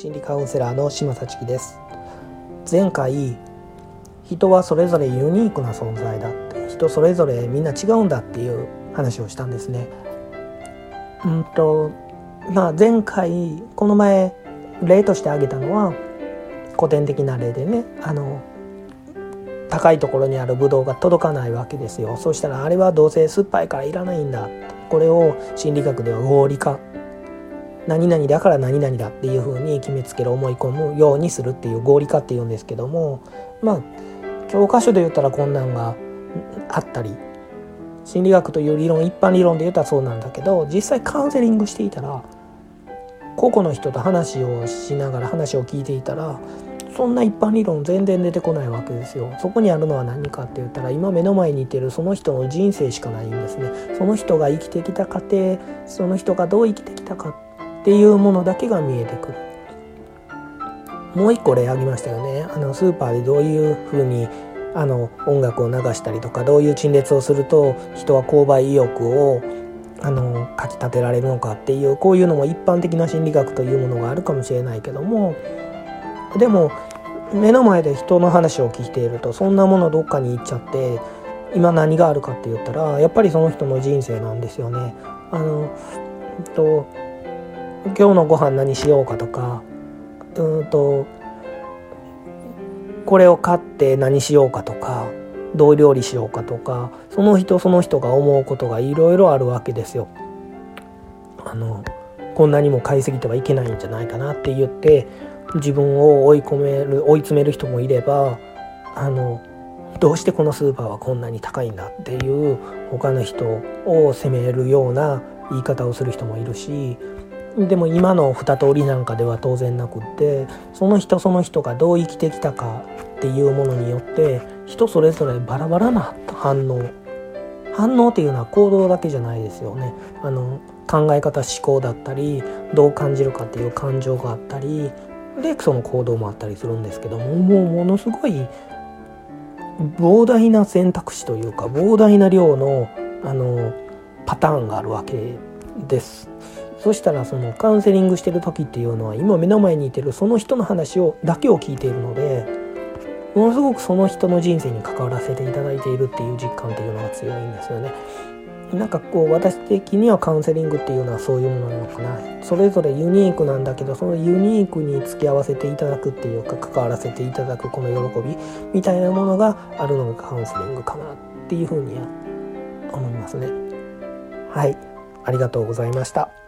心理カウンセラーの島幸樹です。前回人はそれぞれユニークな存在だ。って人それぞれみんな違うんだっていう話をしたんですね。うんとまあ前回この前例として挙げたのは古典的な例でねあの高いところにあるブドウが届かないわけですよ。そしたらあれはどうせ酸っぱいからいらないんだ。これを心理学では合理化何々だから何々だっていうふうに決めつける思い込むようにするっていう合理化っていうんですけどもまあ教科書で言ったらこんなんがあったり心理学という理論一般理論で言ったらそうなんだけど実際カウンセリングしていたら個々の人と話をしながら話を聞いていたらそんな一般理論全然出てこないわけですよ。そこにあるのは何かって言ったら今目の前にいてるその人の人生しかないんですね。その人が生きてきた過程その人がどう生きてきたかっていうものだけが見えてくる。もう一個例挙げましたよね。あのスーパーでどういうふうにあの音楽を流したりとかどういう陳列をすると人は購買意欲をあのかきたてられるのかっていうこういうのも一般的な心理学というものがあるかもしれないけどもでも目の前で人の話を聞いているとそんなものどっかに行っちゃって今何があるかって言ったらやっぱりその人の人生なんですよね。あのえっと今日のご飯何しようかとかうんとこれを買って何しようかとかどう料理しようかとかその人その人が思うことがいろいろあるわけですよ。あのこんなにも買いすぎてはいけないんじゃないかなって言って自分を追い込める追い詰める人もいればあのどうしてこのスーパーはこんなに高いんだっていう他の人を責めるような言い方をする人もいるしでも今の二通りなんかでは当然なくってその人その人がどう生きてきたかっていうものによって人それぞれバラバラな反応反応っていうのは行動だけじゃないですよねあの考え方思考だったりどう感じるかっていう感情があったりでその行動もあったりするんですけどももうものすごい膨大な選択肢というか膨大な量のあのパターンがあるわけです。そしたらそのカウンセリングしてる時っていうのは今目の前にいてるその人の話をだけを聞いているのでものすごくその人の人生に関わらせていただいているっていう実感っていうのが強いんですよね。なんかこう私的にはカウンセリングっていうのはそういうものなのかな。それぞれユニークなんだけどそのユニークに付き合わせていただくっていうか関わらせていただくこの喜びみたいなものがあるのがカウンセリングかなっていうふうには思いますね。はい。ありがとうございました。